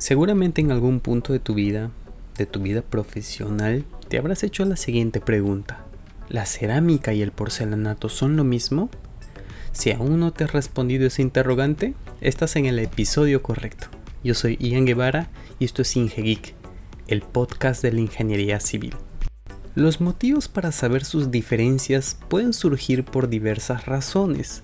Seguramente en algún punto de tu vida, de tu vida profesional, te habrás hecho la siguiente pregunta. ¿La cerámica y el porcelanato son lo mismo? Si aún no te has respondido ese interrogante, estás en el episodio correcto. Yo soy Ian Guevara y esto es IngeGeek, el podcast de la ingeniería civil. Los motivos para saber sus diferencias pueden surgir por diversas razones,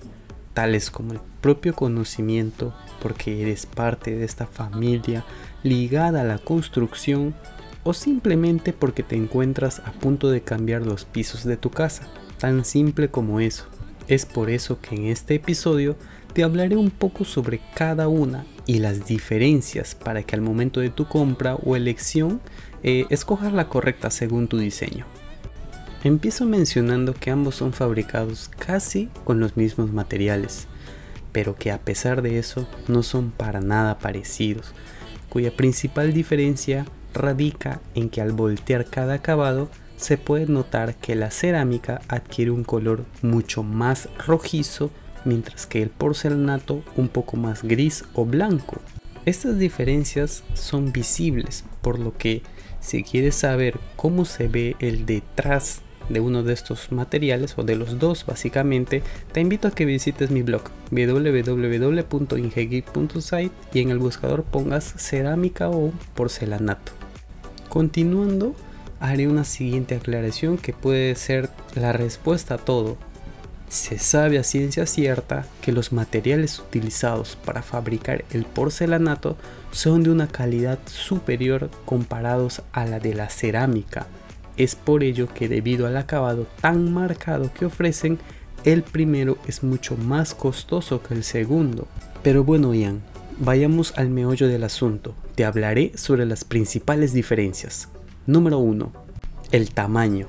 tales como el propio conocimiento, porque eres parte de esta familia ligada a la construcción, o simplemente porque te encuentras a punto de cambiar los pisos de tu casa, tan simple como eso. Es por eso que en este episodio te hablaré un poco sobre cada una y las diferencias para que al momento de tu compra o elección eh, escojas la correcta según tu diseño. Empiezo mencionando que ambos son fabricados casi con los mismos materiales, pero que a pesar de eso no son para nada parecidos, cuya principal diferencia radica en que al voltear cada acabado se puede notar que la cerámica adquiere un color mucho más rojizo mientras que el porcelanato un poco más gris o blanco. Estas diferencias son visibles, por lo que si quieres saber cómo se ve el detrás de uno de estos materiales o de los dos básicamente, te invito a que visites mi blog www.ingegeek.site y en el buscador pongas cerámica o porcelanato. Continuando, haré una siguiente aclaración que puede ser la respuesta a todo. Se sabe a ciencia cierta que los materiales utilizados para fabricar el porcelanato son de una calidad superior comparados a la de la cerámica. Es por ello que debido al acabado tan marcado que ofrecen, el primero es mucho más costoso que el segundo. Pero bueno Ian, vayamos al meollo del asunto. Te hablaré sobre las principales diferencias. Número 1. El tamaño.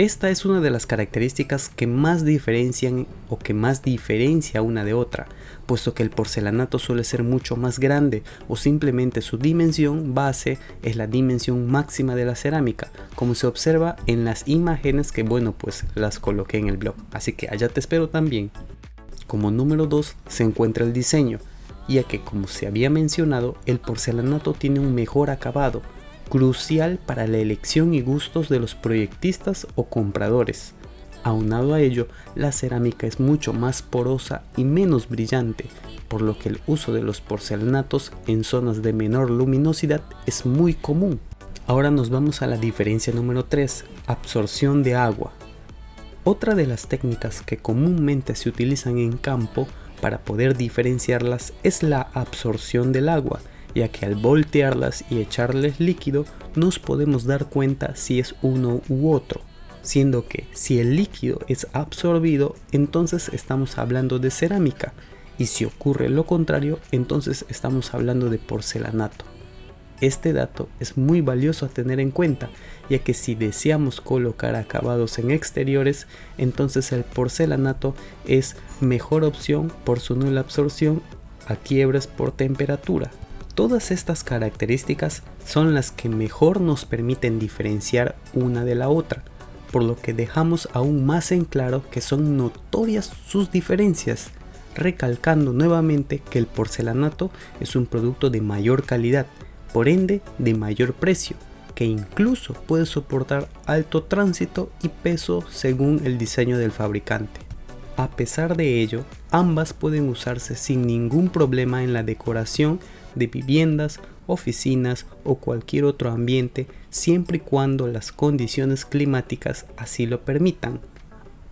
Esta es una de las características que más diferencian o que más diferencia una de otra, puesto que el porcelanato suele ser mucho más grande o simplemente su dimensión base es la dimensión máxima de la cerámica, como se observa en las imágenes que bueno pues las coloqué en el blog, así que allá te espero también. Como número 2 se encuentra el diseño, ya que como se había mencionado el porcelanato tiene un mejor acabado, crucial para la elección y gustos de los proyectistas o compradores. Aunado a ello, la cerámica es mucho más porosa y menos brillante, por lo que el uso de los porcelanatos en zonas de menor luminosidad es muy común. Ahora nos vamos a la diferencia número 3, absorción de agua. Otra de las técnicas que comúnmente se utilizan en campo para poder diferenciarlas es la absorción del agua, ya que al voltearlas y echarles líquido nos podemos dar cuenta si es uno u otro, siendo que si el líquido es absorbido entonces estamos hablando de cerámica y si ocurre lo contrario entonces estamos hablando de porcelanato. Este dato es muy valioso a tener en cuenta, ya que si deseamos colocar acabados en exteriores, entonces el porcelanato es mejor opción por su nula absorción a quiebres por temperatura. Todas estas características son las que mejor nos permiten diferenciar una de la otra, por lo que dejamos aún más en claro que son notorias sus diferencias, recalcando nuevamente que el porcelanato es un producto de mayor calidad, por ende de mayor precio, que incluso puede soportar alto tránsito y peso según el diseño del fabricante. A pesar de ello, ambas pueden usarse sin ningún problema en la decoración de viviendas, oficinas o cualquier otro ambiente siempre y cuando las condiciones climáticas así lo permitan.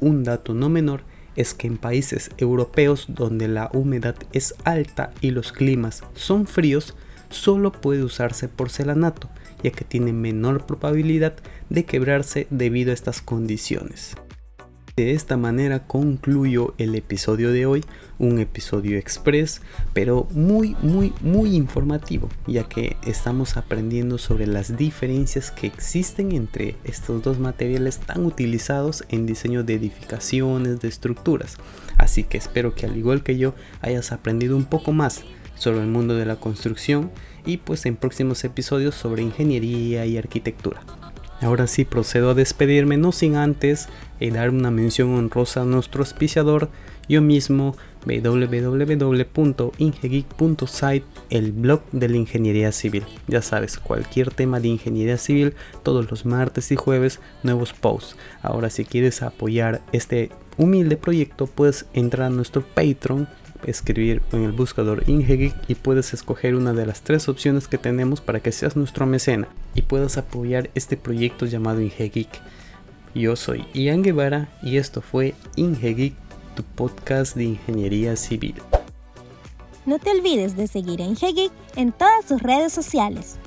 Un dato no menor es que en países europeos donde la humedad es alta y los climas son fríos, solo puede usarse porcelanato, ya que tiene menor probabilidad de quebrarse debido a estas condiciones. De esta manera concluyo el episodio de hoy, un episodio express, pero muy, muy, muy informativo, ya que estamos aprendiendo sobre las diferencias que existen entre estos dos materiales tan utilizados en diseño de edificaciones, de estructuras. Así que espero que al igual que yo hayas aprendido un poco más sobre el mundo de la construcción y pues en próximos episodios sobre ingeniería y arquitectura. Ahora sí procedo a despedirme, no sin antes eh, dar una mención honrosa a nuestro auspiciador, yo mismo, www.ingegeek.site, el blog de la ingeniería civil. Ya sabes, cualquier tema de ingeniería civil, todos los martes y jueves, nuevos posts. Ahora, si quieres apoyar este humilde proyecto, puedes entrar a nuestro Patreon escribir en el buscador Ingegeek y puedes escoger una de las tres opciones que tenemos para que seas nuestro mecena y puedas apoyar este proyecto llamado Ingegeek. Yo soy Ian Guevara y esto fue Ingegeek, tu podcast de ingeniería civil. No te olvides de seguir a Ingegeek en todas sus redes sociales.